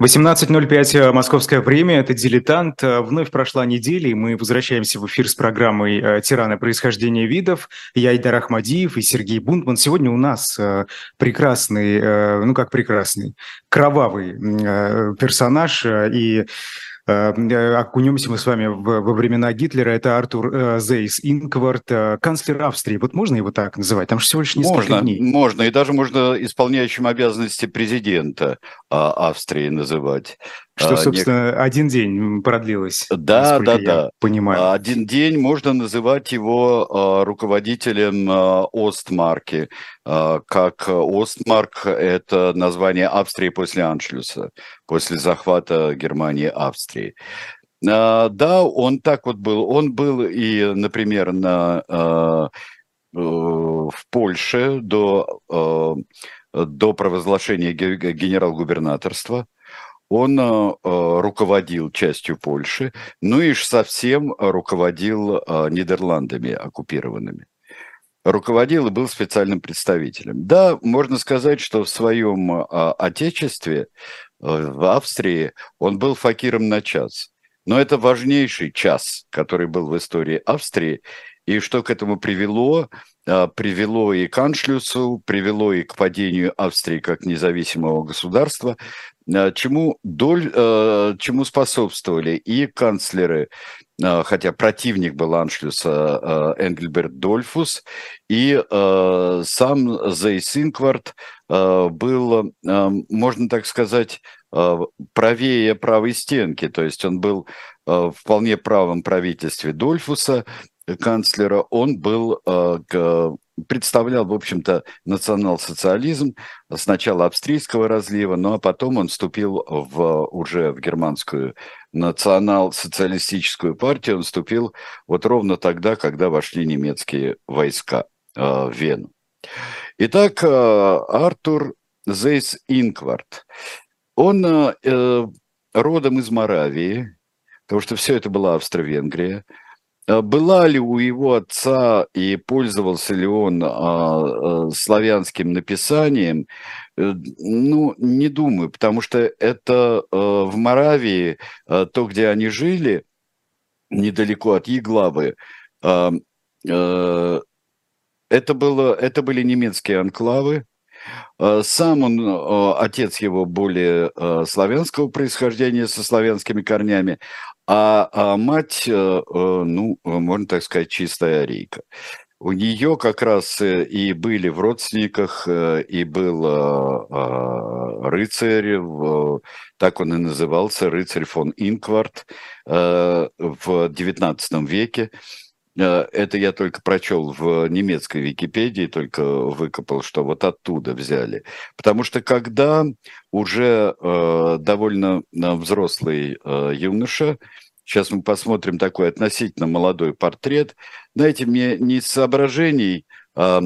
18.05 э, московское время, это «Дилетант». Э, вновь прошла неделя, и мы возвращаемся в эфир с программой э, «Тираны происхождения видов». Я Айдар Ахмадиев и Сергей Бунтман. Сегодня у нас прекрасный, ну как прекрасный, кровавый персонаж и Э, э, окунемся мы с вами во времена Гитлера. Это Артур э, Зейс Инкварт, канцлер Австрии. Вот можно его так называть? Там же всего лишь несколько можно, дней. Можно, и даже можно исполняющим обязанности президента а, Австрии называть. Что, а, собственно, Нек... один день продлилось. Да, да, да. Понимаю. А, один день можно называть его а, руководителем Остмарки, как Остмарк – это название Австрии после Аншлюса, после захвата Германии Австрии. Да, он так вот был. Он был и, например, на, э, в Польше до, до провозглашения генерал-губернаторства – он э, э, руководил частью Польши, ну и совсем руководил э, Нидерландами оккупированными. Руководил и был специальным представителем. Да, можно сказать, что в своем э, отечестве, э, в Австрии, он был факиром на час. Но это важнейший час, который был в истории Австрии. И что к этому привело? А, привело и к Аншлюсу, привело и к падению Австрии как независимого государства, а, чему, доль, а, чему способствовали и канцлеры, хотя противник был Аншлюса Энгельберт Дольфус, и сам Зейс Инкварт был, можно так сказать, правее правой стенки, то есть он был вполне правом правительстве Дольфуса, канцлера, он был, э, представлял, в общем-то, национал-социализм сначала австрийского разлива, но ну, а потом он вступил в, уже в германскую национал-социалистическую партию, он вступил вот ровно тогда, когда вошли немецкие войска э, в Вену. Итак, э, Артур Зейс Инкварт, он родом из Моравии, потому что все это была Австро-Венгрия, была ли у его отца и пользовался ли он а, а, славянским написанием, э, ну, не думаю, потому что это а, в Моравии, а, то, где они жили, недалеко от Еглавы, а, а, это, было, это были немецкие анклавы, сам он, отец его более славянского происхождения, со славянскими корнями, а, а мать, э, э, ну, можно так сказать, чистая арийка. У нее как раз э, и были в родственниках, и был рыцарь, так он и назывался, рыцарь фон Инкварт в XIX веке. Это я только прочел в немецкой Википедии, только выкопал, что вот оттуда взяли. Потому что когда уже довольно взрослый юноша, Сейчас мы посмотрим такой относительно молодой портрет. Знаете, мне не из соображений, э,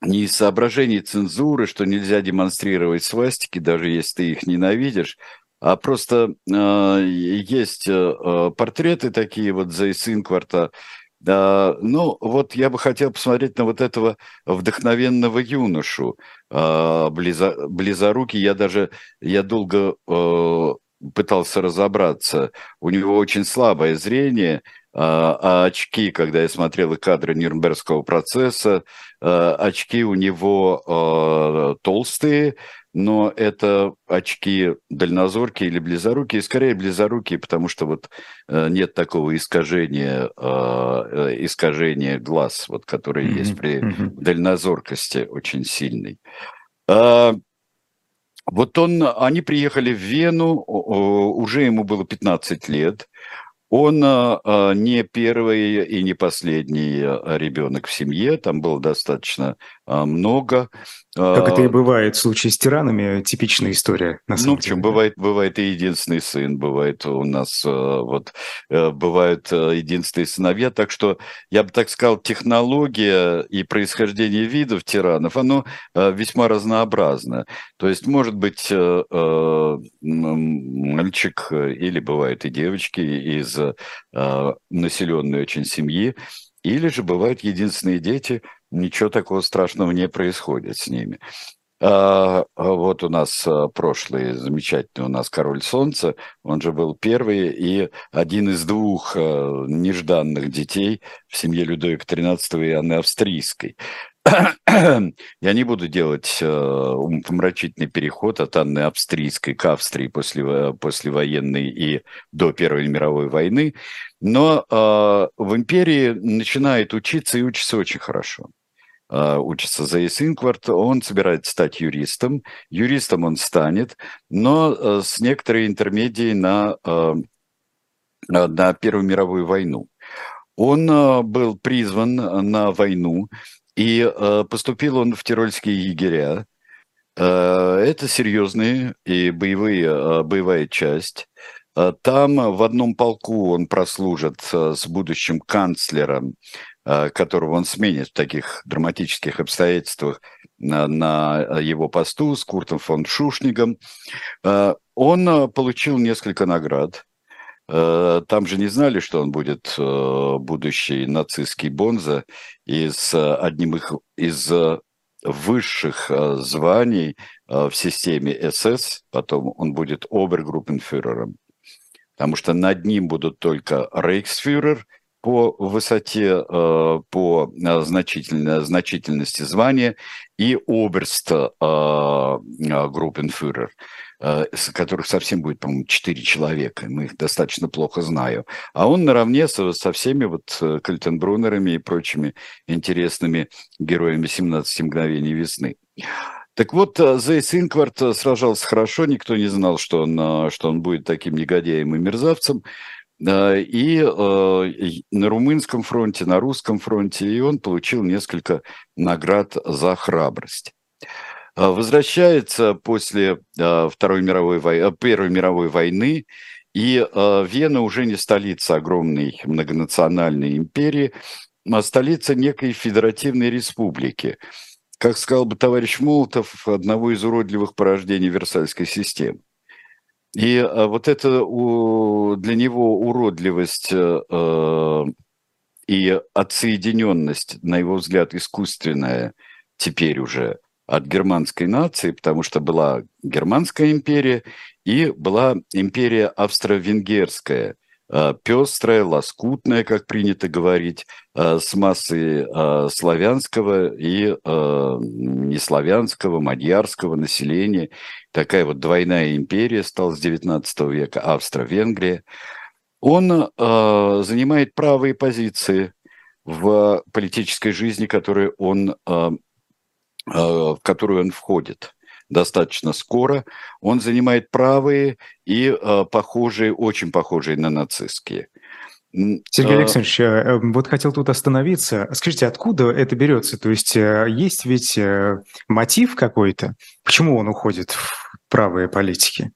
не из соображений цензуры, что нельзя демонстрировать свастики, даже если ты их ненавидишь, а просто э, есть э, портреты такие вот за Инкварта, да, ну, вот я бы хотел посмотреть на вот этого вдохновенного юношу, близо, близорукий. Я даже, я долго э, пытался разобраться. У него очень слабое зрение, а, а очки, когда я смотрел кадры Нюрнбергского процесса, а, очки у него а, толстые, но это очки дальнозоркие или близорукие, скорее близорукие, потому что вот нет такого искажения, искажения глаз, вот, которое mm-hmm. есть при дальнозоркости очень сильной. Вот он, они приехали в Вену, уже ему было 15 лет. Он а, а, не первый и не последний а, ребенок в семье, там было достаточно много. Как это и бывает в случае с тиранами, типичная история. На самом ну, деле. бывает, бывает и единственный сын, бывает у нас вот э, бывают э, единственные сыновья, так что я бы так сказал, технология и происхождение видов тиранов, оно э, весьма разнообразно. То есть может быть мальчик или бывают и девочки из населенной очень семьи, или же бывают единственные дети – ничего такого страшного не происходит с ними. А, вот у нас а, прошлый замечательный у нас король солнца, он же был первый и один из двух а, нежданных детей в семье Людовика XIII и Анны Австрийской. Я не буду делать умопомрачительный переход от Анны Австрийской к Австрии после, послевоенной и до Первой мировой войны, но в империи начинает учиться и учится очень хорошо. А, учится за Инкварт, он собирается стать юристом. Юристом он станет, но э, с некоторой интермедией на, э, на Первую мировую войну. Он э, был призван на войну, и поступил он в Тирольские егеря. Это серьезные и боевые, боевая часть. Там в одном полку он прослужит с будущим канцлером Э, которого он сменит в таких драматических обстоятельствах на, его посту с Куртом фон Шушнигом. Э, он э, получил несколько наград. Там же не знали, что он будет будущий нацистский бонза из одним из высших званий в системе СС, потом он будет обергруппенфюрером, потому что над ним будут только рейхсфюрер – по высоте, э, по э, значительной, значительности звания и оберст э, группенфюрер, которых совсем будет, по-моему, четыре человека, мы их достаточно плохо знаю. А он наравне со, со всеми вот Кальтенбруннерами и прочими интересными героями «17 мгновений весны». Так вот, Зейс Инкварт сражался хорошо, никто не знал, что он, что он будет таким негодяем и мерзавцем. И э, на румынском фронте, на русском фронте, и он получил несколько наград за храбрость. А, возвращается после Второй мировой войны, э, Первой мировой войны, и Вена уже не столица огромной многонациональной империи, а столица некой федеративной республики. Как сказал бы товарищ Молотов, одного из уродливых порождений Версальской системы. И а, вот это для него уродливость э, э, и отсоединенность, на его взгляд, искусственная теперь уже от германской нации, потому что была Германская империя и была империя австро-венгерская, Э, пестрая, лоскутная, как принято говорить, э, с массой э, славянского и неславянского, мадьярского населения. Такая вот двойная империя стала с XIX века, Австро-Венгрия. Он занимает правые позиции в политической жизни, которую он, в которую он входит достаточно скоро. Он занимает правые и э, похожие, очень похожие на нацистские. Сергей а, Александрович, э, вот хотел тут остановиться. Скажите, откуда это берется? То есть э, есть ведь э, мотив какой-то? Почему он уходит в правые политики?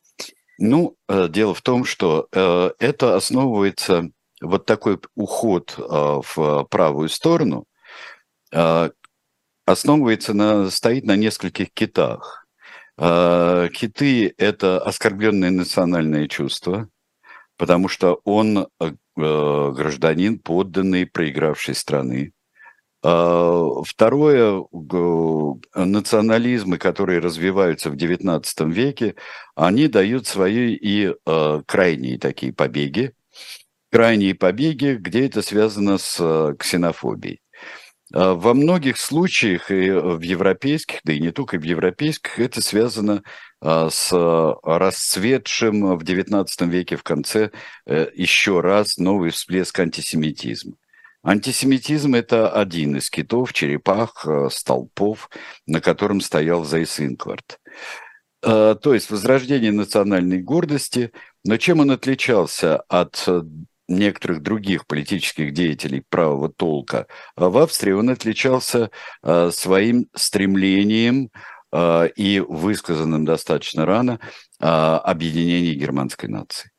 Ну, дело в том, что это основывается, вот такой уход в правую сторону, основывается на, стоит на нескольких китах. А, киты – это оскорбленное национальное чувство, потому что он э, гражданин, подданный проигравшей страны. А, второе, национализмы, которые развиваются в XIX веке, они дают свои и э, крайние такие побеги, крайние побеги, где это связано с э, ксенофобией. А, во многих случаях, и в европейских, да и не только в европейских, это связано а, с расцветшим в XIX веке в конце э, еще раз новый всплеск антисемитизма. Антисемитизм – это один из китов, черепах, э, столпов, на котором стоял Зайс Инкварт. А, то есть возрождение национальной гордости, но чем он отличался от некоторых других политических деятелей правого толка, а в Австрии он отличался а, своим стремлением а, и высказанным достаточно рано объединения германской нации.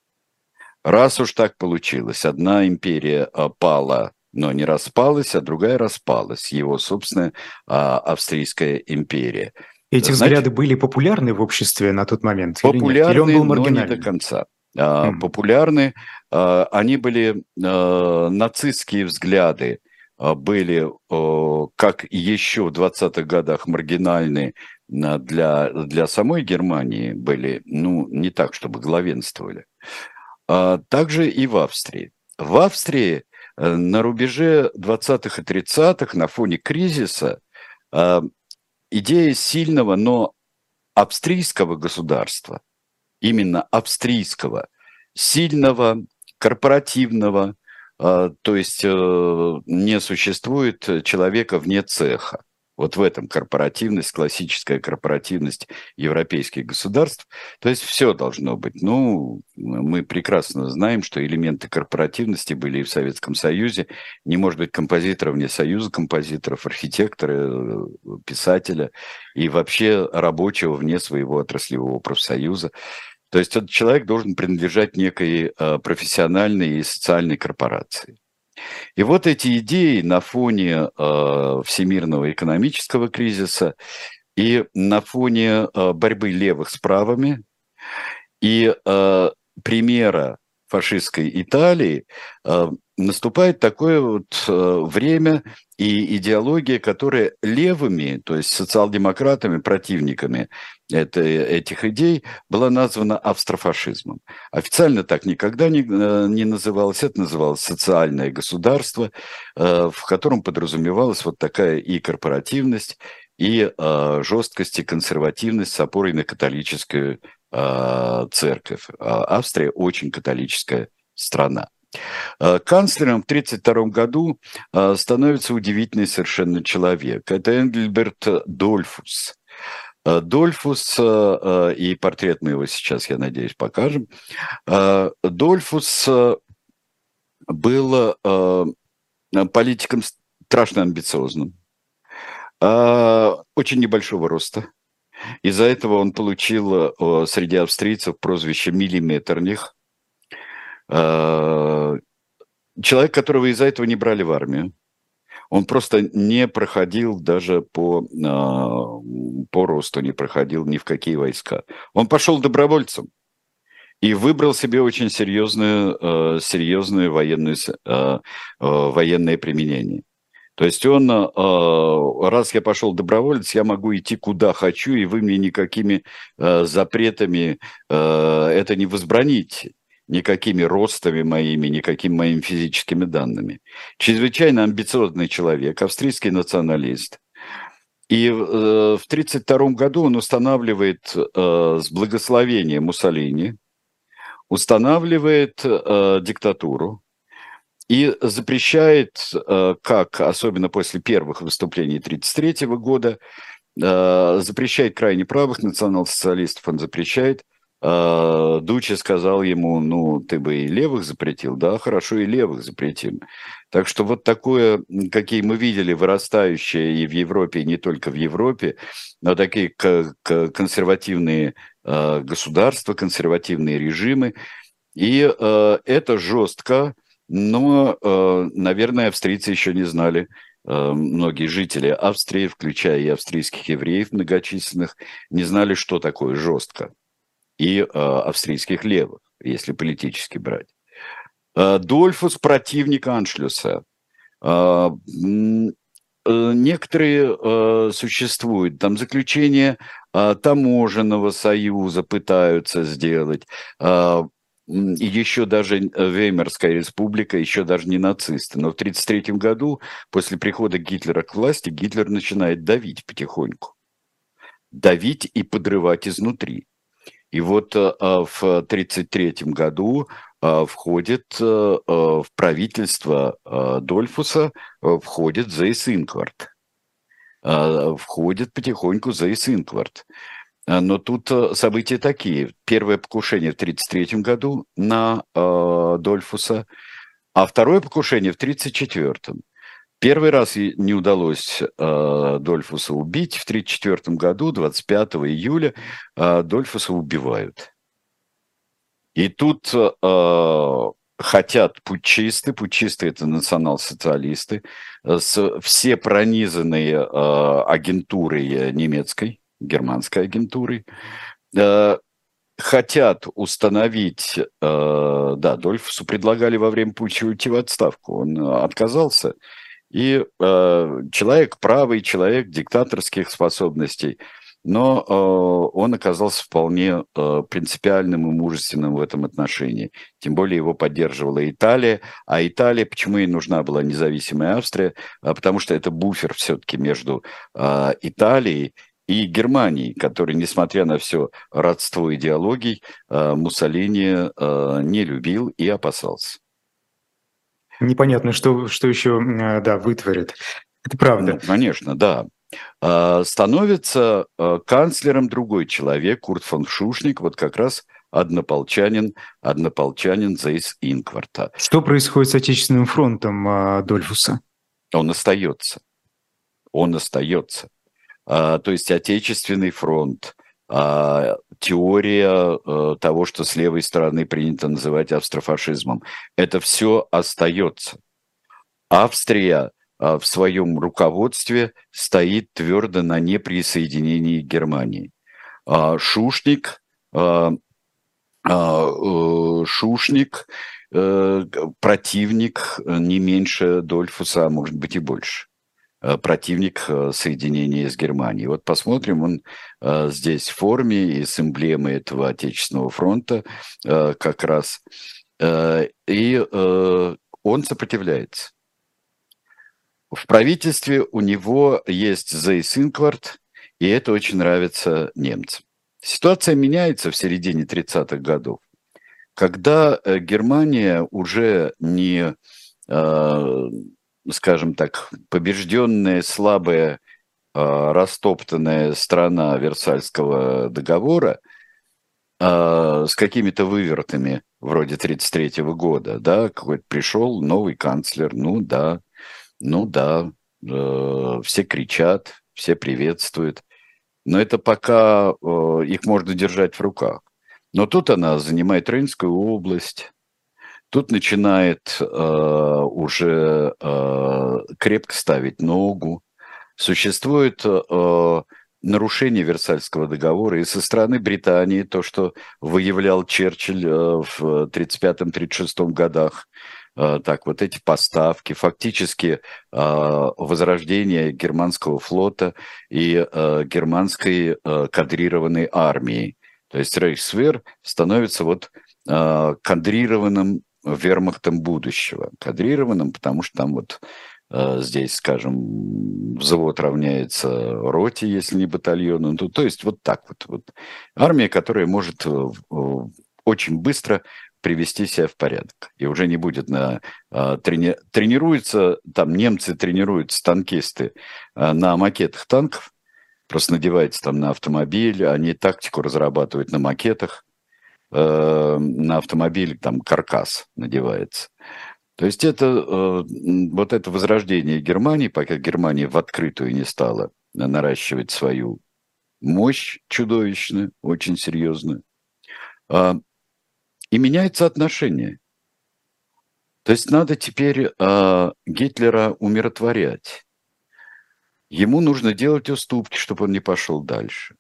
Раз уж так получилось, одна империя пала, но не распалась, а другая распалась, его собственная австрийская империя. Эти Значит, взгляды были популярны в обществе на тот момент? Популярны, или, или он был но не до конца. Mm. Популярны они были а, нацистские взгляды, а, были, как еще в 20-х годах, маргинальные для, для самой Германии были, ну, не так, чтобы главенствовали. А также и в Австрии. В Австрии э, на рубеже 20-х и 30-х на фоне кризиса э, идея сильного, но австрийского государства, именно австрийского, сильного, корпоративного, э, то есть не существует человека вне цеха. Вот в этом корпоративность, классическая корпоративность европейских государств. То есть все должно быть. Ну, мы прекрасно знаем, что элементы корпоративности были и в Советском Союзе. Не может быть композитора вне Союза композиторов, архитектора, писателя и вообще рабочего вне своего отраслевого профсоюза. То есть этот человек должен принадлежать некой э, профессиональной и социальной корпорации. И вот эти идеи на фоне э, всемирного экономического кризиса и на фоне э, борьбы левых с правыми и примера фашистской Италии наступает такое вот э, время и идеология, которая левыми, то есть социал-демократами, противниками это, этих идей, была названа австрофашизмом. Официально так никогда не, э, не называлось. Это называлось социальное государство, в котором подразумевалась вот такая и корпоративность, и жесткость и консервативность с опорой на католическую церковь. А Австрия очень католическая страна. Э, канцлером в 1932 году э, становится удивительный совершенно человек. Это Энгельберт Дольфус. Э, Дольфус, и портрет мы его сейчас, я надеюсь, покажем. Дольфус был политиком страшно амбициозным, очень небольшого роста. Из-за этого он получил среди австрийцев прозвище «миллиметрних», человек, которого из-за этого не брали в армию. Он просто не проходил даже по, э, по росту, не проходил ни в какие войска. Он пошел добровольцем и выбрал себе очень серьезную, э, серьезную военную, военное применение. То есть он, раз я пошел доброволец, я могу идти куда хочу, и вы мне никакими запретами это не возбраните никакими ростами моими, никакими моими физическими данными. Чрезвычайно амбициозный человек, австрийский националист. И э, в 1932 году он устанавливает э, с благословения Муссолини, устанавливает э, диктатуру и запрещает, э, как, особенно после первых выступлений 1933 года, э, запрещает крайне правых национал-социалистов, он запрещает – а, Дучи сказал ему, ну, ты бы и левых запретил, да, хорошо, и левых запретим. Так что вот такое, какие мы видели, вырастающее и в Европе, и не только в Европе, но такие консервативные а, государства, консервативные режимы. И а, это жестко, но, наверное, австрийцы еще не знали, многие жители Австрии, включая и австрийских евреев многочисленных, не знали, что такое жестко и э, австрийских левых, если политически брать. Э, Дольфус противник Аншлюса. Э, некоторые существуют, там заключение таможенного союза пытаются сделать, еще даже Веймарская республика, еще даже не нацисты. Но в 1933 году, после прихода Гитлера к власти, Гитлер начинает давить потихоньку. Давить и подрывать изнутри. И вот э, а, в 1933 году а, входит э, э, в правительство Дольфуса входит Зейс Инкварт. Входит потихоньку Зейс Инкварт. Но тут события такие. Первое покушение в 1933 году на Дольфуса, а второе покушение в 1934. Первый раз не удалось э, Дольфуса убить. В 1934 году, 25 июля, э, Дольфуса убивают. И тут э, хотят путчисты, путчисты это национал-социалисты, с, все пронизанные э, агентурой немецкой, германской агентурой, э, хотят установить, э, да, Дольфусу предлагали во время путча уйти в отставку, он отказался, и э, человек правый, человек диктаторских способностей, но э, он оказался вполне э, принципиальным и мужественным в этом отношении. Тем более его поддерживала Италия, а Италия, почему ей нужна была независимая Австрия? А потому что это буфер все-таки между э, Италией и Германией, который, несмотря на все родство идеологий, э, Муссолини э, не любил и опасался. Непонятно, что, что еще, э, да, вытворит. Это правда. Ну, конечно, да. А, становится а, канцлером другой человек, Курт фон Шушник, вот как раз однополчанин, однополчанин Зейс Инкварта. Что происходит с Отечественным фронтом а, Дольфуса? Он остается. Он остается. То есть Отечественный фронт, теория того, что с левой стороны принято называть австрофашизмом, это все остается. Австрия а, в своем руководстве стоит твердо на неприсоединении Германии. А, Шушник, а, э, Шушник э, противник не меньше Дольфуса, а может быть и больше противник соединения с Германией. Вот посмотрим, он здесь в форме и с эмблемой этого Отечественного фронта как раз. И он сопротивляется. В правительстве у него есть Зейс Инкварт, и это очень нравится немцам. Ситуация меняется в середине 30-х годов, когда э, Германия уже не, э, скажем так, побежденная, слабая, э, растоптанная страна Версальского договора с какими-то вывертами вроде 1933 года, да, какой-то пришел новый канцлер, ну да, ну да, э, все кричат, все приветствуют. Но это пока э, их можно держать в руках. Но тут она занимает Рейнскую область, тут начинает э, уже э, крепко ставить ногу. Существует э, нарушение Версальского договора и со стороны Британии, то, что выявлял Черчилль э, в 1935-1936 годах, Э, так, вот эти поставки, фактически э, возрождение германского флота и германской кадрированной армии. То есть Рейхсвер становится вот кадрированным вермахтом будущего. Кадрированным, потому что там вот здесь, скажем, взвод равняется роте, если не батальону. Ну, то есть вот так вот. вот. Армия, которая может очень быстро привести себя в порядок. И уже не будет на... Трени, тренируются, там немцы тренируются, танкисты, на макетах танков, просто надевается там на автомобиль, они тактику разрабатывают на макетах, э, на автомобиль там каркас надевается. То есть это э, вот это возрождение Германии, пока Германия в открытую не стала наращивать свою мощь чудовищную, очень серьезную, а, и меняется отношение. То есть надо теперь э, Гитлера умиротворять. Ему нужно делать уступки, чтобы он не пошел дальше.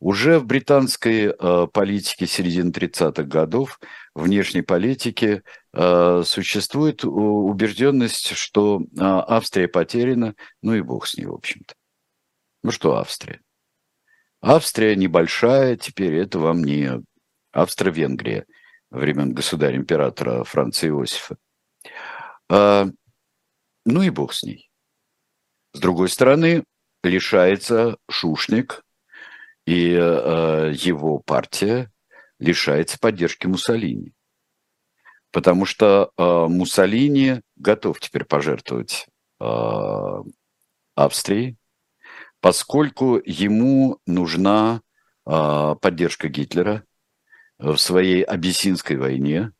Уже в британской э, политике середины 30-х годов, внешней политике, э, существует убежденность, что э, Австрия потеряна, ну и бог с ней, в общем-то. Ну что Австрия? Австрия небольшая, теперь это вам не Австро-Венгрия времен государя-императора Франца Иосифа. А, ну и бог с ней. С другой стороны, лишается Шушник, и а, его партия лишается поддержки Муссолини. Потому что а, Муссолини готов теперь пожертвовать а, Австрией, поскольку ему нужна а, поддержка Гитлера – в своей абиссинской войне.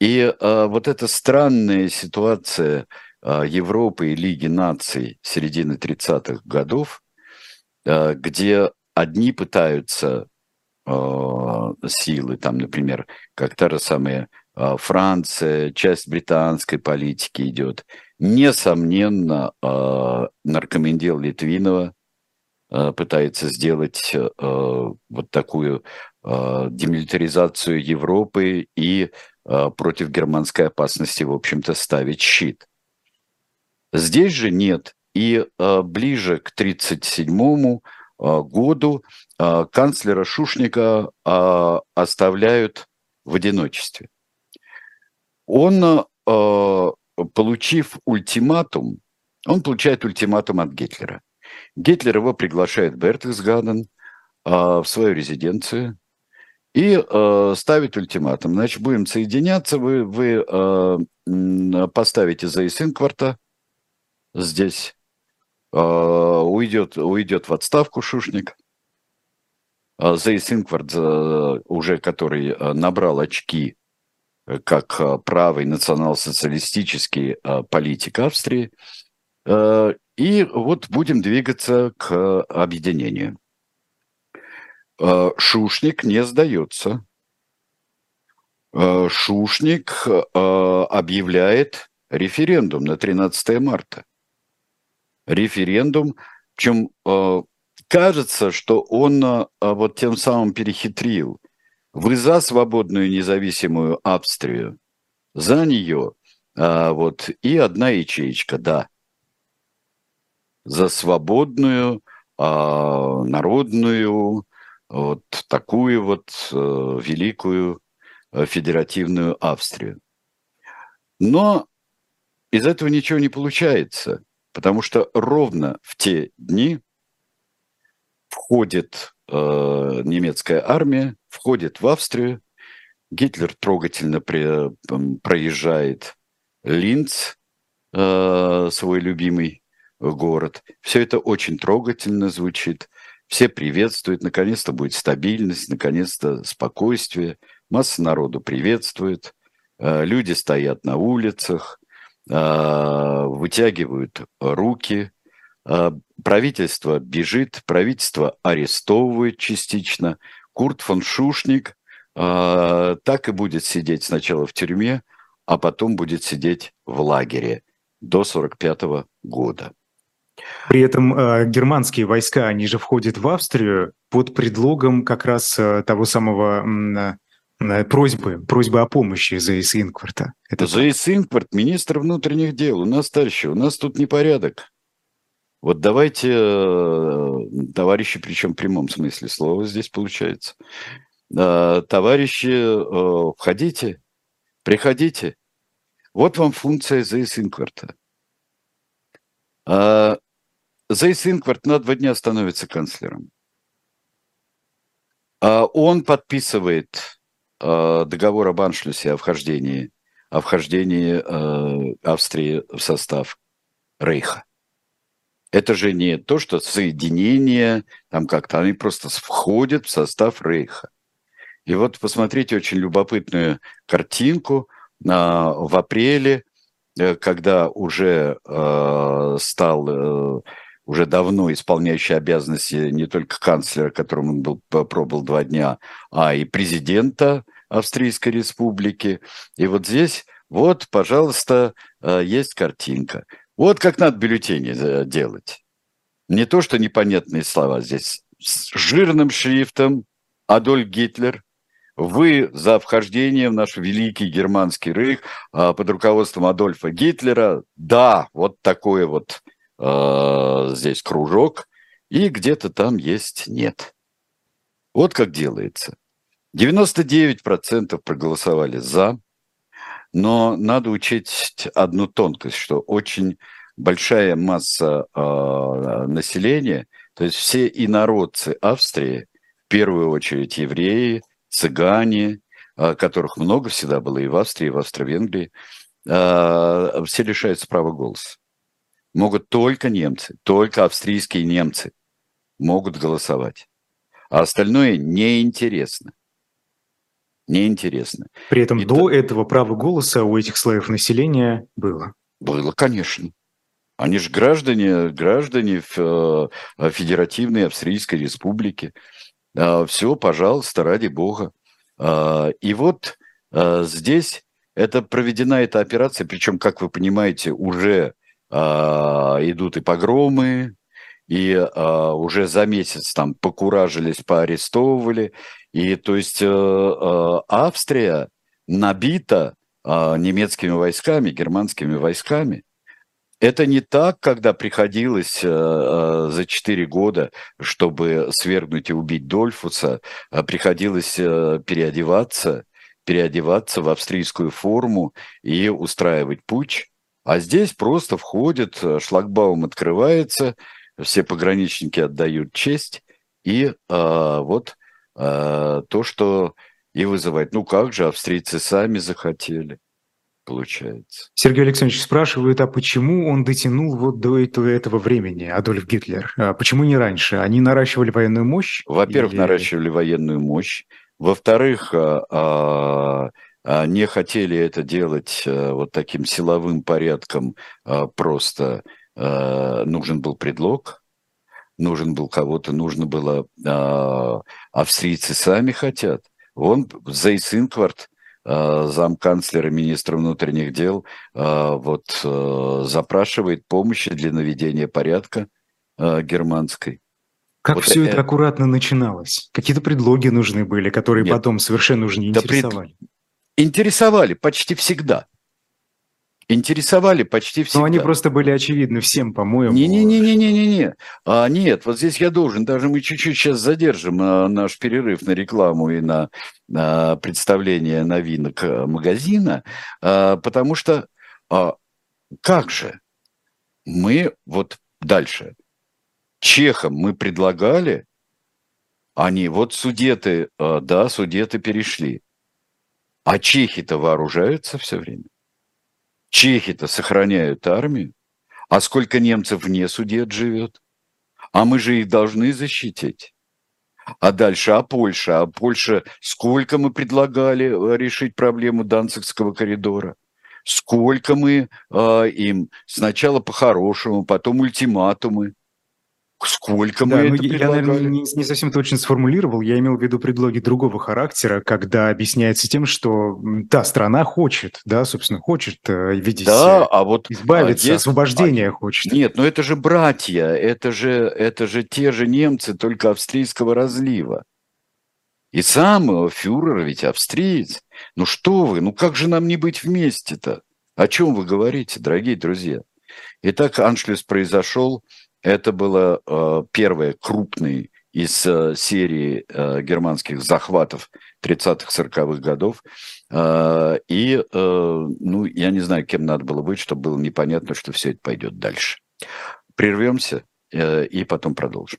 И э, вот эта странная ситуация э, Европы и Лиги наций середины 30-х годов, э, где одни пытаются э, силы, там, например, как та же самая э, Франция, часть британской политики идет, несомненно, э, наркомендел Литвинова э, пытается сделать э, вот такую Э, демилитаризацию Европы и э, против германской опасности, в общем-то, ставить щит. Здесь же нет. И э, ближе к 1937-му году канцлера Шушника оставляют в одиночестве. Он, получив ультиматум, он получает ультиматум от Гитлера. Гитлер его приглашает в Бертексгаден в свою резиденцию и э, ставит ультиматум. Значит, будем соединяться, вы, вы э, поставите за Исинкварта здесь, э, уйдет, уйдет в отставку Шушник. Э, Зейс Инквард, э, уже который э, набрал очки как правый национал-социалистический политик Австрии, и вот будем двигаться к объединению. Шушник не сдается. Шушник объявляет референдум на 13 марта. Референдум, причем кажется, что он а, вот тем самым перехитрил. Вы за свободную независимую Австрию, за нее, а, вот, и одна ячеечка, да. За свободную, народную, вот такую вот великую федеративную Австрию. Но из этого ничего не получается, потому что ровно в те дни входит э, немецкая армия, входит в Австрию, Гитлер трогательно при, проезжает Линц, э, свой любимый город. Все это очень трогательно звучит. Все приветствуют, наконец-то будет стабильность, наконец-то спокойствие. Масса народу приветствует. Э, люди стоят на улицах, вытягивают руки, э, правительство бежит, правительство арестовывает частично. Курт фон Шушник э, так и будет сидеть сначала в тюрьме, а потом будет сидеть в лагере до 1945 года. При этом э, германские войска, они же входят в Австрию под предлогом как раз э, того самого э, просьбы, просьбы о помощи Зейс Инкварта. Это Зейс Инкварт, министр внутренних дел. У нас дальше, у нас тут непорядок. Вот давайте, э, товарищи, причем в прямом смысле слова здесь получается, э, товарищи, э, входите, приходите. Вот вам функция Зейс Инкварта. Зейс Инкварт на два дня становится канцлером. Он подписывает договор об аншлюсе, о вхождении, о вхождении Австрии в состав Рейха. Это же не то, что соединение, там как-то, они просто входят в состав Рейха. И вот посмотрите очень любопытную картинку а, в апреле, э, когда уже э, стал э, уже давно исполняющий обязанности не только канцлера, которым он был, пробыл два дня, а и президента Австрийской Республики. И вот здесь, вот, пожалуйста, есть картинка. Вот как надо бюллетени э, делать. Не то, что непонятные слова здесь. С жирным шрифтом Адольф Гитлер, вы за вхождение в наш великий германский рейх а, под руководством Адольфа Гитлера. Да, вот такой вот э, здесь кружок. И где-то там есть нет. Вот как делается. 99% проголосовали за, но надо учесть одну тонкость, что очень большая масса э, населения, то есть все инородцы Австрии, в первую очередь евреи, цыгане, э, которых много всегда было и в Австрии, и в Австро-Венгрии, э, все лишаются права голоса. Могут только немцы, только австрийские немцы могут голосовать. А остальное неинтересно неинтересно. При этом и до то... этого право голоса у этих слоев населения было. Было, конечно. Они же граждане, граждане э, Федеративной Австрийской Республики. А, Все, пожалуйста, ради бога. А, и вот а, здесь это проведена эта операция, причем, как вы понимаете, уже идут и погромы, и уже за месяц там покуражились, поарестовывали, и то есть э, э, Австрия набита э, немецкими войсками, германскими войсками. Это не так, когда приходилось э, э, за 4 года, чтобы свергнуть и убить Дольфуса, э, приходилось э, переодеваться, переодеваться в австрийскую форму и устраивать путь. А здесь просто входит, э, шлагбаум открывается, все пограничники отдают честь, и э, вот э, то, что и вызывает. Ну как же, австрийцы сами захотели получается. Сергей Александрович спрашивает, а почему он дотянул вот до этого, времени, Адольф Гитлер? А почему не раньше? Они наращивали военную мощь? Во-первых, или... наращивали военную мощь. Во-вторых, а, а, а, не хотели это делать вот таким силовым порядком, просто нужен был предлог, нужен был кого-то, нужно было... Австрийцы сами хотят. Вон Зейс Инкварт, Э, замканцлера, министра внутренних дел, э, вот э, запрашивает помощи для наведения порядка германской. Как вот все это, это аккуратно начиналось? Какие-то предлоги нужны были, которые Нет. потом совершенно уже не интересовали? Да пред... Интересовали почти всегда интересовали почти всегда. Но они просто были очевидны всем, по-моему. Не-не-не-не-не-не. А, нет, вот здесь я должен, даже мы чуть-чуть сейчас задержим а, наш перерыв на рекламу и на, на представление новинок э, магазина, а, потому что а, как же мы вот дальше. Чехам мы предлагали, они вот судеты, а, да, судеты перешли. А чехи-то вооружаются все время. Чехи-то сохраняют армию, а сколько немцев вне судет живет? А мы же их должны защитить. А дальше, а Польша? А Польша, сколько мы предлагали э, решить проблему Данцигского коридора? Сколько мы э, им сначала по-хорошему, потом ультиматумы. Сколько мы да, это ну, Я, наверное, не, не совсем точно сформулировал. Я имел в виду предлоги другого характера, когда объясняется тем, что та страна хочет, да, собственно, хочет э, видеть, да, а вот избавиться, а есть, освобождения а, хочет. Нет, но это же братья, это же, это же те же немцы, только австрийского разлива. И сам фюрер ведь австриец. Ну что вы, ну как же нам не быть вместе-то? О чем вы говорите, дорогие друзья? Итак, аншлюс произошел это было э, первое крупный из э, серии э, германских захватов 30-40-х годов. Э, и, э, ну, я не знаю, кем надо было быть, чтобы было непонятно, что все это пойдет дальше. Прервемся э, и потом продолжим.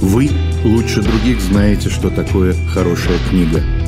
Вы лучше других знаете, что такое хорошая книга –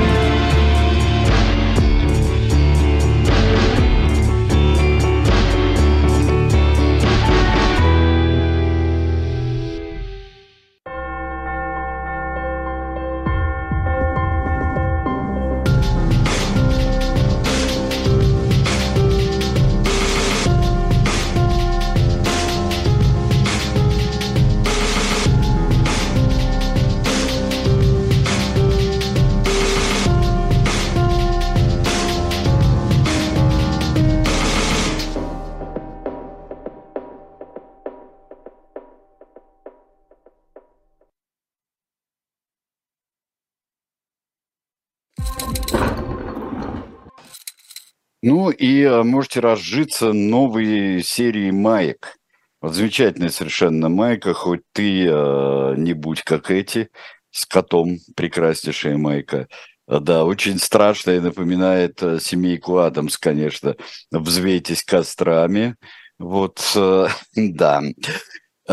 Ну и э, можете разжиться новой серией маек. Вот замечательная совершенно майка, хоть ты э, не будь как эти, с котом, прекраснейшая майка. Э, да, очень страшная, напоминает э, семейку Адамс, конечно. Взвейтесь кострами. Вот, э, да.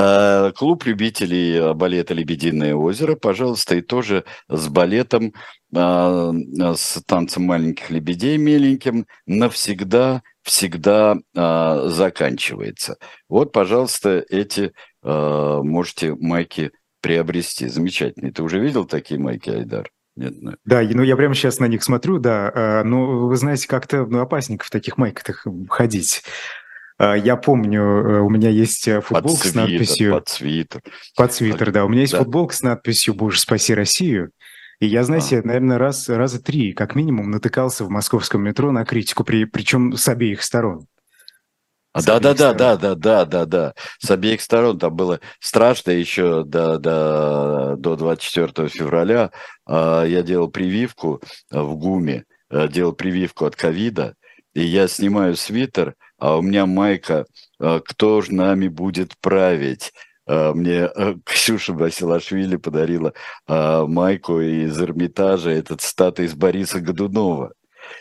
Э, клуб любителей балета «Лебединое озеро», пожалуйста, и тоже с балетом, а, с танцем маленьких лебедей меленьким навсегда, всегда а, заканчивается. Вот, пожалуйста, эти можете майки приобрести. Замечательные. Ты уже видел такие майки, Айдар? Нет, нет. Да, ну я прямо сейчас на них смотрю, да. Но вы знаете, как-то ну, опасненько в таких майках ходить. А, я помню, э, у меня есть э, футболка под с надписью... Под свитер. Под свитер, да. У меня есть да. футболка с надписью «Боже, спаси Россию». И я, знаете, а. наверное, раз, раза три, как минимум, натыкался в московском метро на критику, при, причем с обеих сторон. Да, да, да, да, да, да, да, да. С обеих сторон там было страшно еще до, до, до 24 февраля. А, я делал прививку в ГУМе, э, делал прививку от ковида, и я снимаю свитер, а у меня майка э, «Кто ж нами будет править?» э, Мне Ксюша Басилашвили подарила майку из Эрмитажа, этот статуя из Бориса Годунова.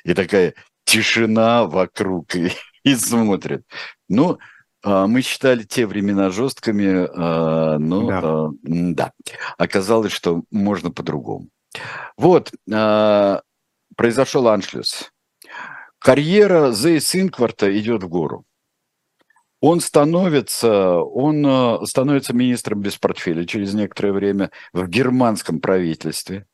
И такая тишина вокруг. И и смотрят. Ну, а, мы считали те времена жесткими, а, но да. А, да, оказалось, что можно по-другому. Вот, произошел аншлюс. Карьера Зейс Инкварта идет в гору. Он становится, он становится министром без портфеля через некоторое время в германском правительстве.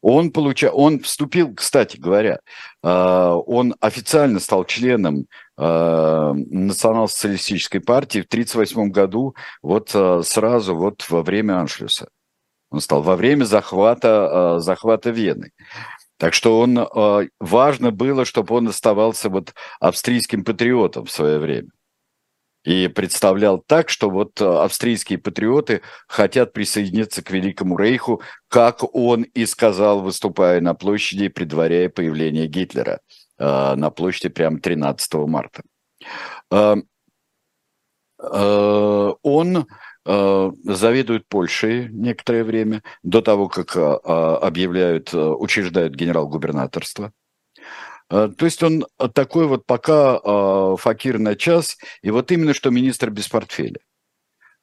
Он, получа... он вступил, кстати говоря, он официально стал членом Э, национал-социалистической партии в 1938 году, вот э, сразу вот во время Аншлюса. Он стал во время захвата, э, захвата Вены. Так что он, важно было, чтобы он оставался вот австрийским патриотом в свое время. И представлял так, что вот австрийские патриоты хотят присоединиться к Великому Рейху, как он и сказал, выступая на площади, предваряя появление Гитлера – Э, на площади прямо 13 марта. Он заведует Польшей некоторое время, до того, как объявляют, учреждают генерал-губернаторство. То есть он такой вот пока факир на час, и вот именно что министр без портфеля.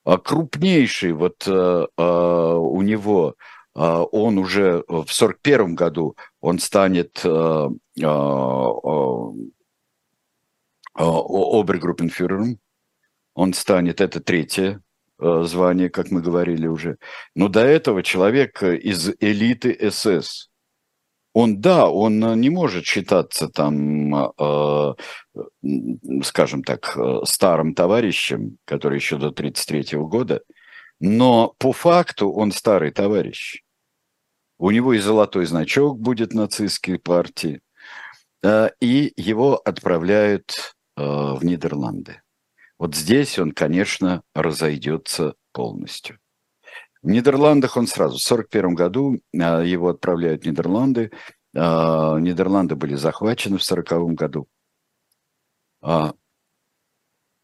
Крупнейший вот у него а, он уже в 1941 году он станет э, а, обергруппенфюрером, он станет, это третье э, звание, как мы говорили уже. Но до этого человек из элиты СС. Он, да, он не может считаться там, э, скажем так, старым товарищем, который еще до 1933 года, но по факту он старый товарищ. У него и золотой значок будет нацистской партии. Э, и его отправляют э, в Нидерланды. Вот здесь он, конечно, разойдется полностью. В Нидерландах он сразу, в 1941 году э, его отправляют в Нидерланды. Нидерланды были захвачены в 1940 году.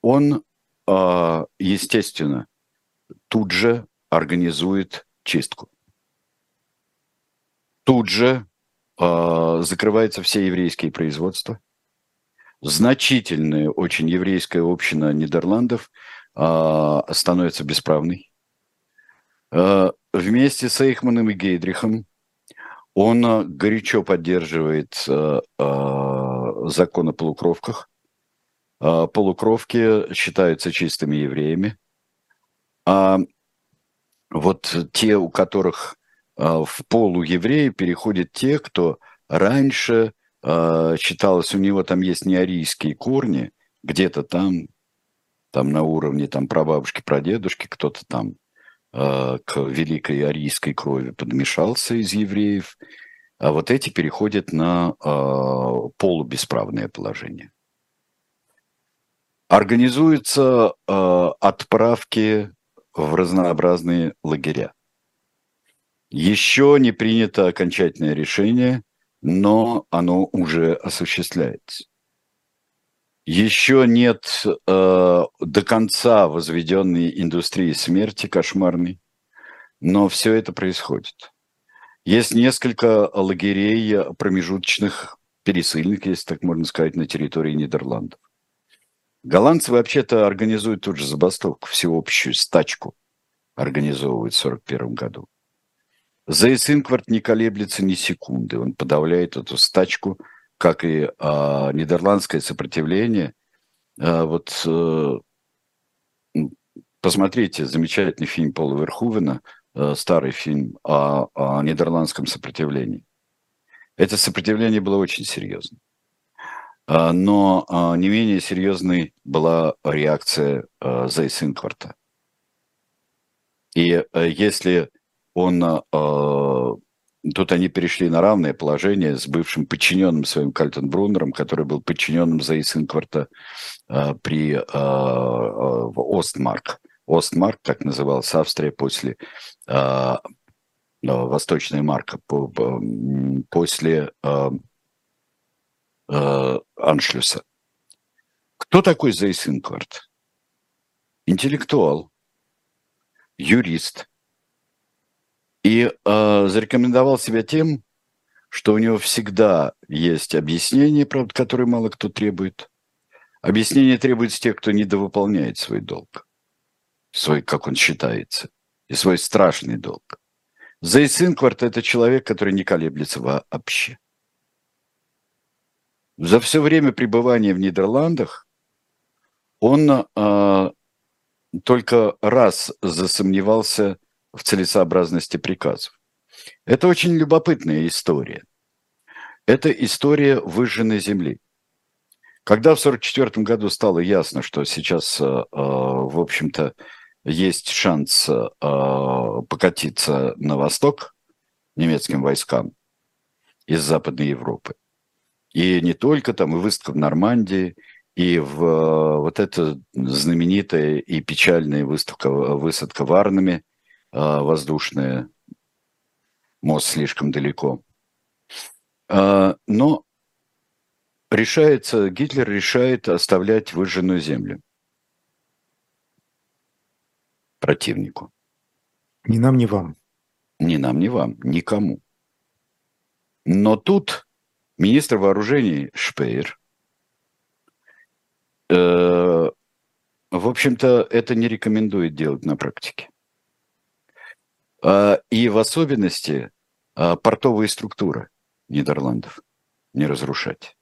Он, естественно, тут же организует чистку. Тут же э, закрываются все еврейские производства. Значительная очень еврейская община Нидерландов э, становится бесправной. Э, вместе с Эйхманом и Гейдрихом он горячо поддерживает э, э, закон о полукровках. Э, полукровки считаются чистыми евреями. А вот те, у которых в полуевреи переходят те, кто раньше считалось, у него там есть неарийские корни, где-то там, там на уровне там прабабушки, прадедушки, кто-то там э, к великой арийской крови подмешался из евреев, а вот эти переходят на полубесправное положение. Организуются отправки в разнообразные лагеря. Еще не принято окончательное решение, но оно уже осуществляется. Еще нет э, до конца возведенной индустрии смерти кошмарной, но все это происходит. Есть несколько лагерей промежуточных пересыльных, если так можно сказать, на территории Нидерландов. Голландцы вообще-то организуют тут же забастовку, всеобщую стачку организовывают в 1941 году. Зейс Инкварт не колеблется ни секунды. Он подавляет эту стачку, как и а, нидерландское сопротивление. А, вот а, посмотрите замечательный фильм Пола Верхувена, а, старый фильм о, о нидерландском сопротивлении. Это сопротивление было очень серьезным. Но не менее серьезной была реакция Зейс Инкварта. И если он Тут они перешли на равное положение с бывшим подчиненным своим Кальтенбруннером, который был подчиненным Зейсинкварта э, при э, э, Остмарк. Остмарк, так называлась Австрия после э, Восточная марка, по, по, после э, э, Аншлюса. Кто такой Зейсинкварт? Интеллектуал, юрист – и э, зарекомендовал себя тем, что у него всегда есть объяснение, правда, которое мало кто требует. Объяснение требуется тех, кто недовыполняет свой долг, свой, как он считается, и свой страшный долг. Зейс Инкварт – это человек, который не колеблется вообще. За все время пребывания в Нидерландах он э, только раз засомневался в целесообразности приказов. Это очень любопытная история. Это история выжженной земли. Когда в 1944 году стало ясно, что сейчас, э, э, в общем-то, есть шанс э, покатиться на восток немецким войскам из Западной Европы, и не только там, и выставка в Нормандии, и в вот эта знаменитая и печальная выставка, высадка в Арнаме – а, воздушная, мост слишком далеко. А, но решается, Гитлер решает оставлять выжженную землю противнику. Ни нам, ни вам. Ни нам, ни вам, никому. Но тут министр вооружений Шпейер, э, в общем-то, это не рекомендует делать на практике. А, и в особенности а, портовые структуры Нидерландов не разрушать.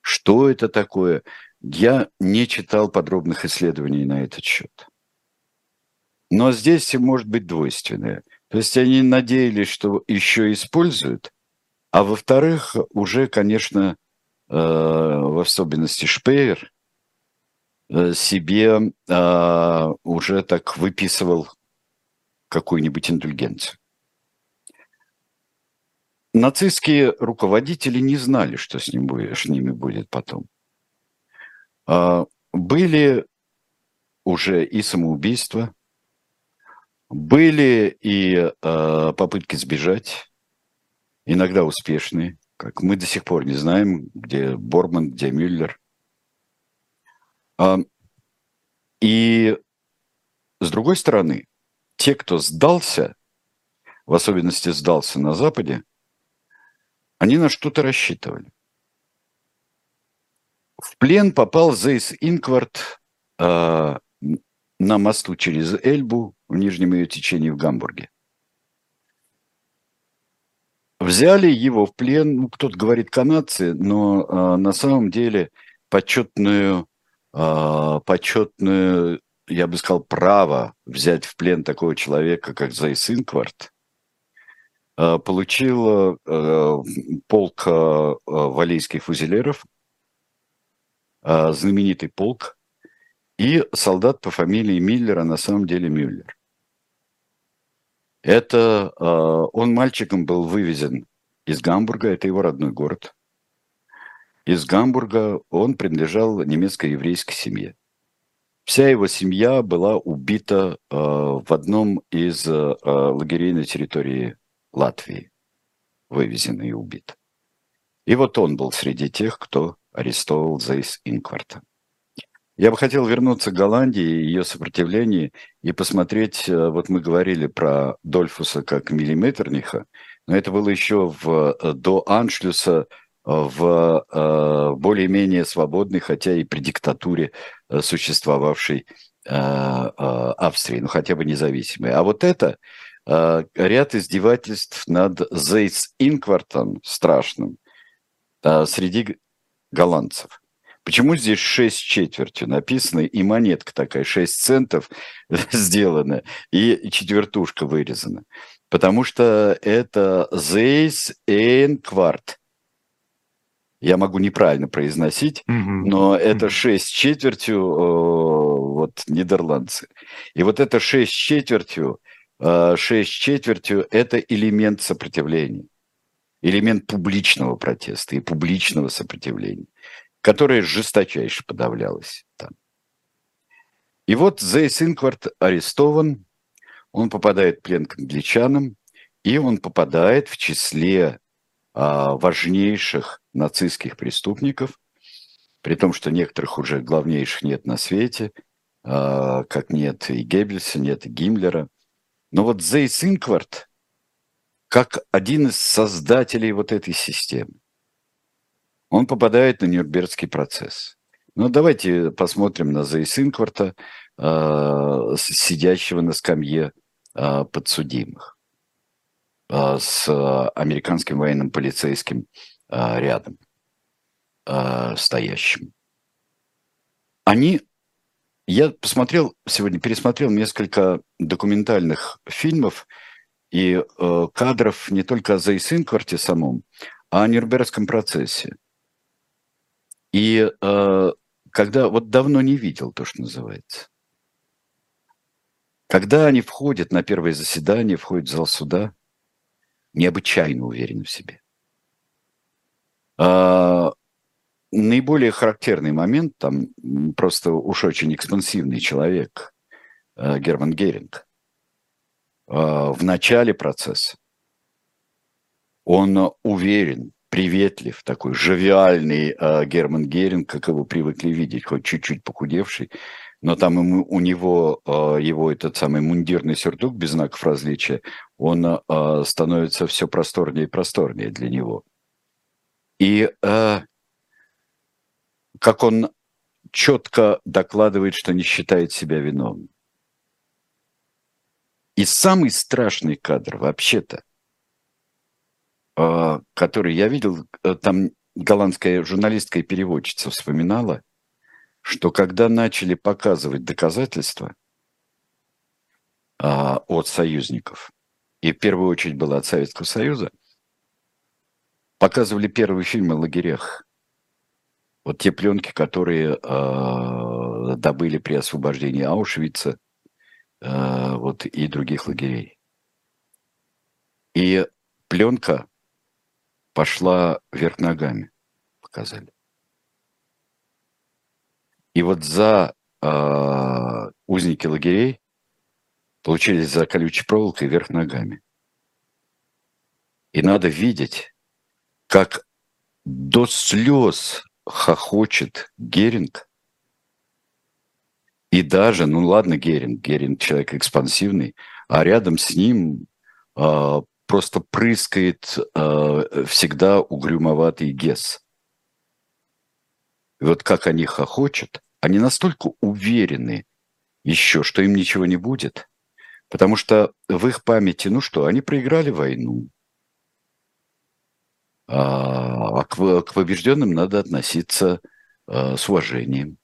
Что это такое? Я не читал подробных исследований на этот счет. Но здесь может быть двойственное. То есть они надеялись, что еще используют, а во-вторых, уже, конечно, э, в особенности Шпеер э, себе уже так выписывал какую-нибудь индульгенцию. Нацистские руководители не знали, что с, ним будет, с ними будет потом. А, были уже и самоубийства, были и а, попытки сбежать, иногда успешные, как мы до сих пор не знаем, где Борман, где Мюллер. А, и с другой стороны, те, кто сдался, в особенности сдался на Западе, они на что-то рассчитывали. В плен попал Зейс Инкварт э, на мосту через Эльбу в нижнем ее течении в Гамбурге. Взяли его в плен, ну, кто-то говорит канадцы, но э, на самом деле почетную, э, почетную я бы сказал, право взять в плен такого человека, как Зайс Инкварт, э, получил э, полк э, валийских фузелеров, знаменитый полк, и солдат по фамилии Миллера, на самом деле Мюллер. Это он мальчиком был вывезен из Гамбурга, это его родной город. Из Гамбурга он принадлежал немецко-еврейской семье. Вся его семья была убита э, в одном из э, лагерей на территории Латвии, вывезена и убита. И вот он был среди тех, кто арестовал Зейс Инкварта. Я бы хотел вернуться к Голландии и ее сопротивлению и посмотреть, э, вот мы говорили про Дольфуса как миллиметрниха, но это было еще в, э, до Аншлюса в э, более-менее свободной, хотя и при диктатуре э, существовавшей э, Австрии, ну хотя бы независимой. А вот это ряд издевательств над Зейс Инквартом страшным среди голландцев. Почему здесь 6 четвертью написано, и монетка такая, 6 центов сделана, и четвертушка вырезана? Потому что это Зейс Инкварт – Я могу неправильно произносить, mm-hmm. но это. 6 с четвертью э, вот нидерландцы. И вот это 6 с четвертью, э, 6 с четвертью – это элемент сопротивления, элемент публичного протеста и публичного сопротивления, которое жесточайше подавлялось там. И вот Зейс Инкварт арестован, он попадает в плен к англичанам, и он попадает в числе важнейших нацистских преступников, при том, что некоторых уже главнейших нет на свете, а, как нет и Геббельса, нет и Гиммлера. Но вот Зейс Инкварт, как один из создателей вот этой системы, он попадает на Нюрнбергский процесс. Ну, давайте посмотрим на Зейс Инкварта, э, сидящего на скамье подсудимых. А, с а, американским военным полицейским а, рядом стоящим. Они, я посмотрел сегодня, пересмотрел несколько документальных фильмов и кадров не только о Зейсинкварте самом, а о Нюрнбергском процессе. И когда вот давно не видел то, что называется. Когда они входят на первое заседание, входят в зал суда, необычайно уверены в себе. А, наиболее характерный момент, там просто уж очень экспансивный человек, а, Герман Геринг, а, в начале процесса он уверен, приветлив, такой живиальный э, Герман Геринг, как его привыкли видеть, хоть чуть-чуть похудевший, но там ему, у него, э, его этот самый мундирный сюртук без знаков различия, он э, становится все просторнее и просторнее для него. И э, как он четко докладывает, что не считает себя виновным. И самый страшный кадр вообще-то, который я видел, там голландская журналистка и переводчица вспоминала, что когда начали показывать доказательства а, от союзников, и в первую очередь было от Советского Союза, показывали первые фильмы о лагерях. Вот те пленки, которые э, добыли при освобождении Аушвица э, вот, и других лагерей. И пленка пошла вверх ногами, показали. И вот за э, узники лагерей получились за колючей проволокой вверх ногами. И надо видеть, как до слез хохочет Геринг. И даже, ну ладно, Геринг, Геринг человек экспансивный, а рядом с ним э, просто прыскает э, всегда угрюмоватый Гес. И вот как они хохочут, они настолько уверены еще, что им ничего не будет, потому что в их памяти, ну что, они проиграли войну, а, а к, побежденным надо относиться а, с уважением.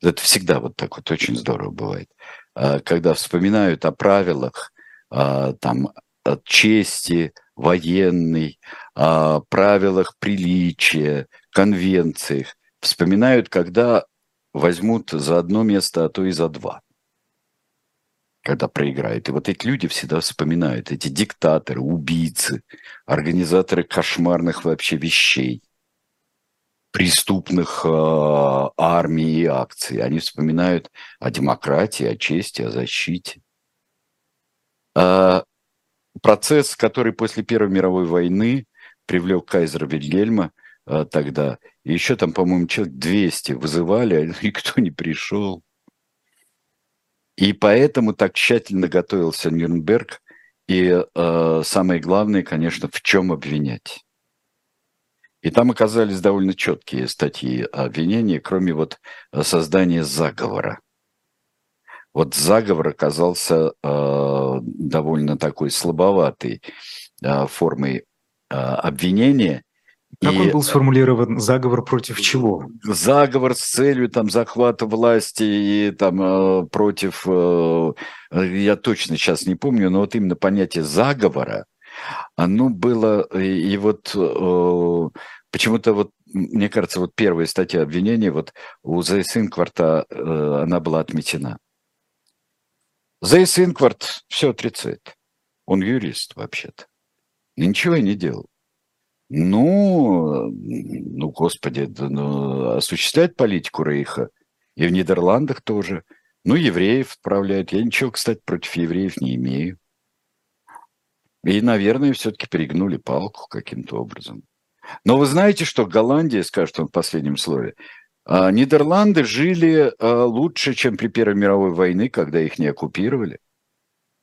Это всегда вот так вот очень здорово бывает. А, когда вспоминают о правилах там, от чести военной, о правилах приличия, конвенциях, вспоминают, когда возьмут за одно место, а то и за два, когда проиграют. И вот эти люди всегда вспоминают, эти диктаторы, убийцы, организаторы кошмарных вообще вещей, преступных э, армий и акций. Они вспоминают о демократии, о чести, о защите. А процесс, который после Первой мировой войны привлек кайзера Вильгельма – а, тогда. Еще там, по-моему, человек 200 вызывали, а никто не пришел. И поэтому так тщательно готовился Нюрнберг. И э, самое главное, конечно, в чем обвинять. И там оказались довольно четкие статьи обвинения, кроме вот создания заговора. Вот заговор оказался э, довольно такой слабоватой э, формой э, обвинения, как и он был сформулирован? Заговор против чего? Заговор с целью там захвата власти и там э, против, э, я точно сейчас не помню, но вот именно понятие заговора, оно было и, и вот э, почему-то вот мне кажется, вот первая статья обвинения, вот у Зейс Инкварта, э, она была отметена. Зейс Инкварт все отрицает. Он юрист вообще-то. Ничего и не делал. Ну, ну, господи, да, ну, осуществлять политику Рейха и в Нидерландах тоже. Ну, евреев отправляют. Я ничего, кстати, против евреев не имею. И, наверное, все-таки перегнули палку каким-то образом. Но вы знаете, что Голландия, скажет он в последнем слове, а, Нидерланды жили а, лучше, чем при Первой мировой войне, когда их не оккупировали,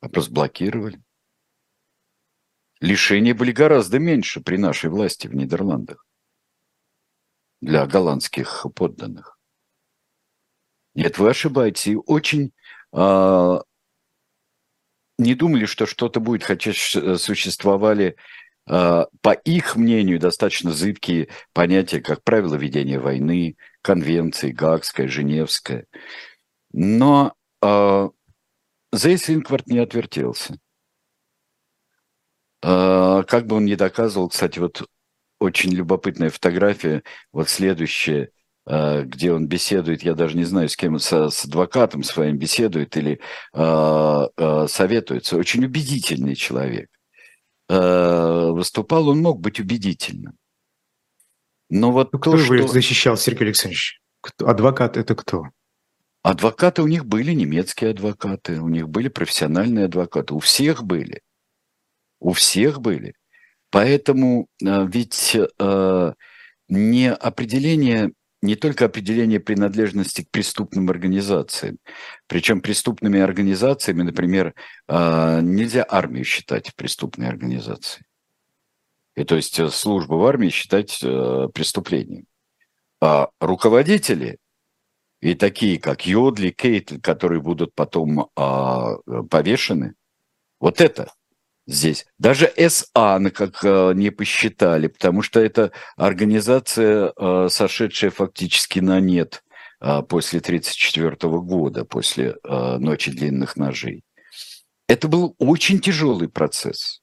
а просто блокировали. Лишения были гораздо меньше при нашей власти в Нидерландах для голландских подданных. Нет, вы ошибаетесь. И очень э, не думали, что что-то будет, хотя существовали, э, по их мнению, достаточно зыбкие понятия, как правило ведения войны, конвенции, Гаагская, Женевская. Но э, Зейс Инкварт не отвертелся. Э, как бы он ни доказывал, кстати, вот очень любопытная фотография, вот следующая, э, где он беседует, я даже не знаю, с кем, с, с адвокатом своим беседует или э, э, советуется. Очень убедительный человек. Э, выступал, он мог быть убедительным. Но вот ну, то, кто что... защищал, Сергей Александрович? Кто? Адвокат это кто? Адвокаты у них были, немецкие адвокаты, у них были профессиональные адвокаты, у всех были. У всех были. Поэтому э, ведь э, не определение, не только определение принадлежности к преступным организациям, причем преступными организациями, например, э, нельзя армию считать преступной организацией. И то есть службу в армии считать преступлением. А руководители и такие, как Йодли, Кейтл, которые будут потом а, повешены, вот это здесь. Даже СА как э, не посчитали, потому что это организация, э, сошедшая фактически на нет э, после 1934 года, после «Ночи длинных ножей». Это был очень тяжелый процесс.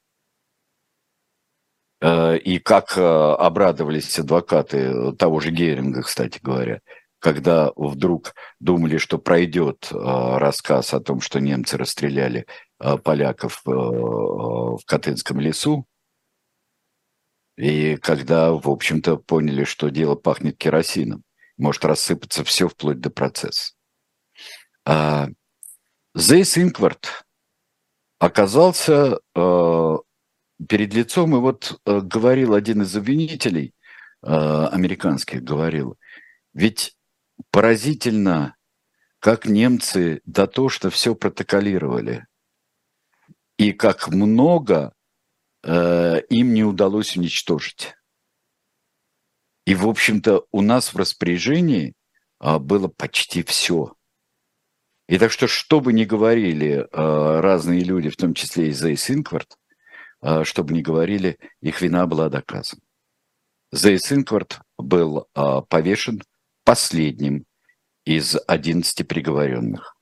И как обрадовались адвокаты того же Геринга, кстати говоря, когда вдруг думали, что пройдет рассказ о том, что немцы расстреляли поляков э, в Катынском лесу. И когда, в общем-то, поняли, что дело пахнет керосином, может рассыпаться все вплоть до процесса. А Зейс Инкварт оказался э, перед лицом, и вот говорил один из обвинителей, американских говорил, ведь поразительно, как немцы до то, что все протоколировали и как много э, им не удалось уничтожить. И, в общем-то, у нас в распоряжении э, было почти все. И так что, что бы ни говорили э, разные люди, в том числе и Зейс Инкварт, э, что бы ни говорили, их вина была доказана. Зейс Инкварт был э, повешен последним из 11 приговоренных.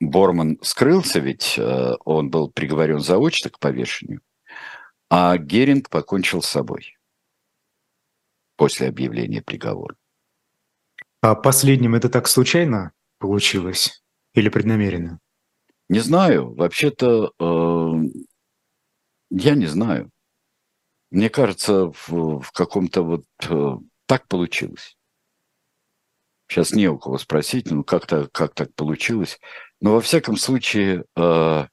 Борман скрылся, ведь э, он был приговорен заочно к повешению, а Геринг покончил с собой после объявления приговора. А последним это так случайно получилось или преднамеренно? Не знаю. Вообще-то э, я не знаю. Мне кажется, в, в каком-то вот э, так получилось. Сейчас не у кого спросить, ну как-то как так получилось. Но во всяком случае, э,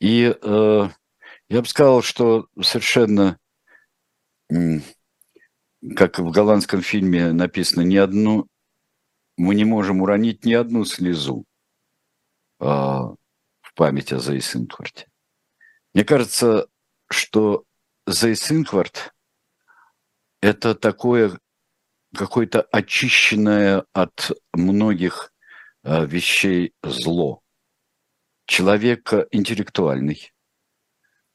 и э, я бы сказал, что совершенно, как в голландском фильме написано, ни одну, мы не можем уронить ни одну слезу э, в память о Зейс Инкварте. Мне кажется, что Зейс Инкварт – это такое какое-то очищенное от многих вещей зло – человек интеллектуальный.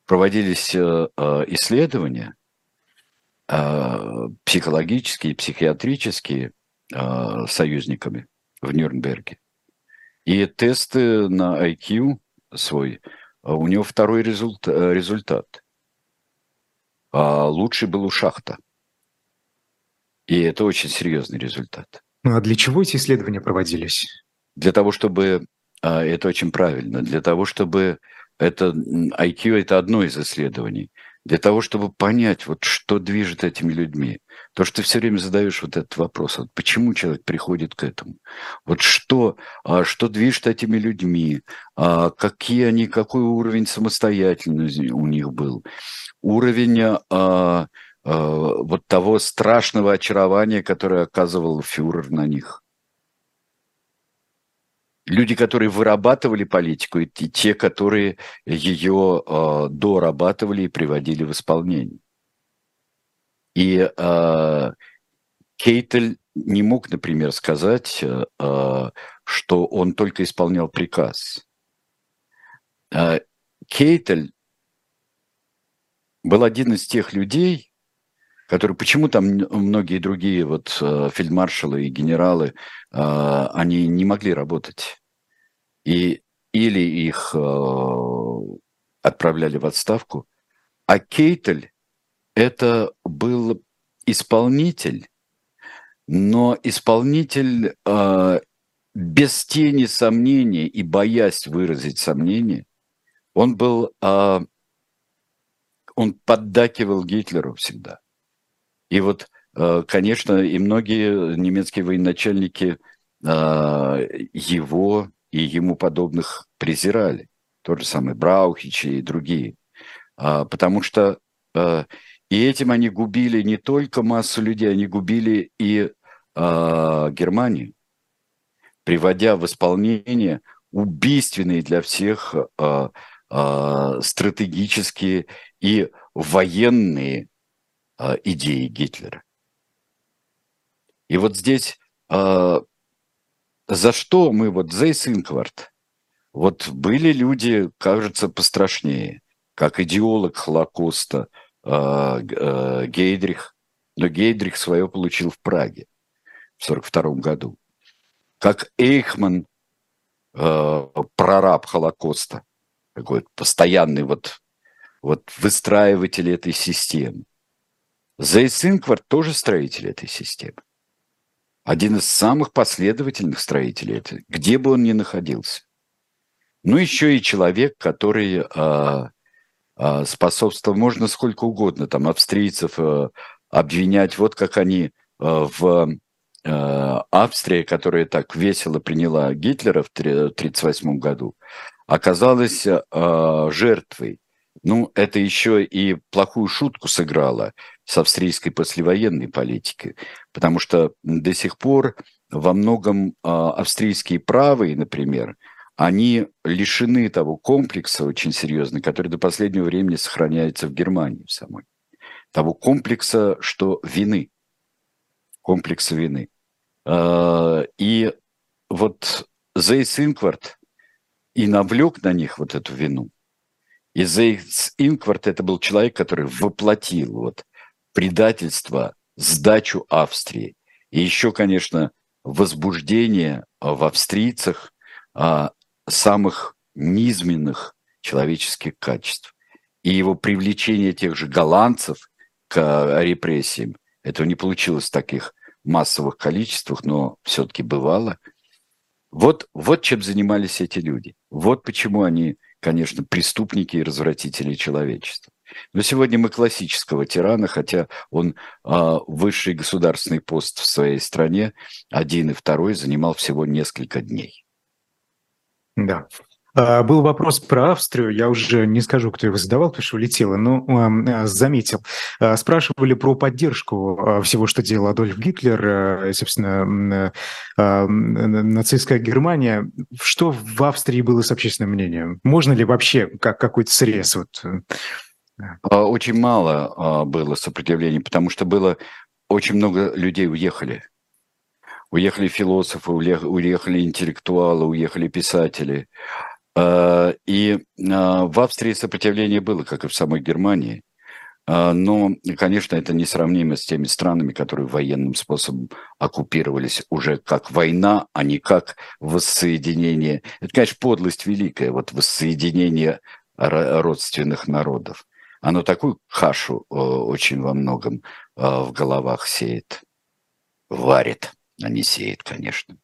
Проводились э, э, исследования э, психологические, психиатрические союзниками в Нюрнберге. И тесты на IQ свой, у него второй результат. результат. А лучший был у Шахта. И это очень серьезный результат. Ну а для чего эти исследования проводились? Для того, чтобы... А, это очень правильно. Для того, чтобы... Это IQ – это одно из исследований. Для того, чтобы понять, вот что движет этими людьми. То, что ты все время задаешь вот этот вопрос, вот почему человек приходит к этому? Вот что, а, что движет этими людьми? А, какие они, какой уровень самостоятельности у них был? Уровень Э, вот того страшного очарования, которое оказывал фюрер на них. Люди, которые вырабатывали политику, и те, которые ее э, дорабатывали и приводили в исполнение. И э, Кейтель не мог, например, сказать, э, что он только исполнял приказ. Э, Кейтель был один из тех людей, которые почему там многие другие вот э, фельдмаршалы и генералы, э, они не могли работать. И или их э, отправляли в отставку, а Кейтель это был исполнитель, но исполнитель без тени сомнения и боясь выразить сомнение, он был, он поддакивал Гитлеру всегда. И вот, э, конечно, и многие немецкие военачальники э, его и ему подобных презирали. Тот же самый Браухич и другие. А, потому что э, и этим они губили не только массу людей, они губили и Германию, приводя в исполнение убийственные для всех стратегические и военные э, идеи Гитлера. И вот здесь за что мы, вот Зейс Инкварт, вот были люди, кажется, пострашнее, как идеолог Холокоста э, э, Гейдрих, но Гейдрих свое получил в Праге в 1942 году. Как Эйхман, э, прораб Холокоста, такой постоянный вот, вот выстраиватель этой системы. Зейс Инквард тоже строитель этой системы. Один из самых последовательных строителей, это, где бы он ни находился. Ну, еще и человек, который а, а, способствовал, можно сколько угодно, там, австрийцев а, обвинять, вот как они а, в а, Австрии, которая так весело приняла Гитлера в 1938 году, оказалась а, жертвой. Ну, это еще и плохую шутку сыграло с австрийской послевоенной политикой, потому что до сих пор во многом а, австрийские правые, например, они лишены того комплекса очень серьезно, который до последнего времени сохраняется в Германии самой. Того комплекса, что вины. Комплекса вины. А, и вот Зейс Инкварт и навлек на них вот эту вину – и Зейс Инкварт это был человек, который воплотил вот предательство, сдачу Австрии. И еще, конечно, возбуждение в австрийцах а, самых низменных человеческих качеств. И его привлечение тех же голландцев к репрессиям, этого не получилось в таких массовых количествах, но все-таки бывало. Вот, вот чем занимались эти люди. Вот почему они конечно, преступники и развратители человечества. Но сегодня мы классического тирана, хотя он э, высший государственный пост в своей стране, один и второй, занимал всего несколько дней. Да. А, был вопрос про Австрию, я уже не скажу, кто его задавал, потому что улетело, но э, заметил. А, спрашивали про поддержку всего, что делал Адольф Гитлер, собственно, нацистская Германия. Что в Австрии было с общественным мнением? Можно ли вообще как какой-то срез? Вот? Очень мало было сопротивления, потому что было очень много людей уехали. Уехали философы, уехали интеллектуалы, уехали писатели. А, и а, в Австрии сопротивление было, как и в самой Германии. А, но, конечно, это несравнимо с теми странами, которые военным способом оккупировались уже как война, а не как воссоединение. Это, конечно, подлость великая, вот воссоединение родственных народов. Оно такую кашу очень во многом в головах сеет. варит, а не сеет, конечно.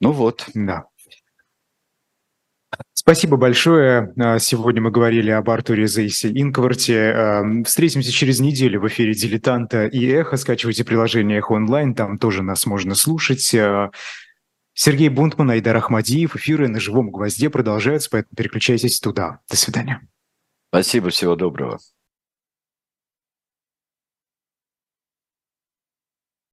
Ну вот. Да. Спасибо большое. А, сегодня мы говорили об Артуре Зейсе Инкварте. Встретимся через неделю в эфире «Дилетанта» и «Эхо». Скачивайте приложение «Эхо онлайн», там тоже нас можно слушать. А, Сергей Бунтман, Айдар Ахмадиев. Эфиры на живом гвозде продолжаются, поэтому переключайтесь туда. До свидания. Спасибо, всего доброго.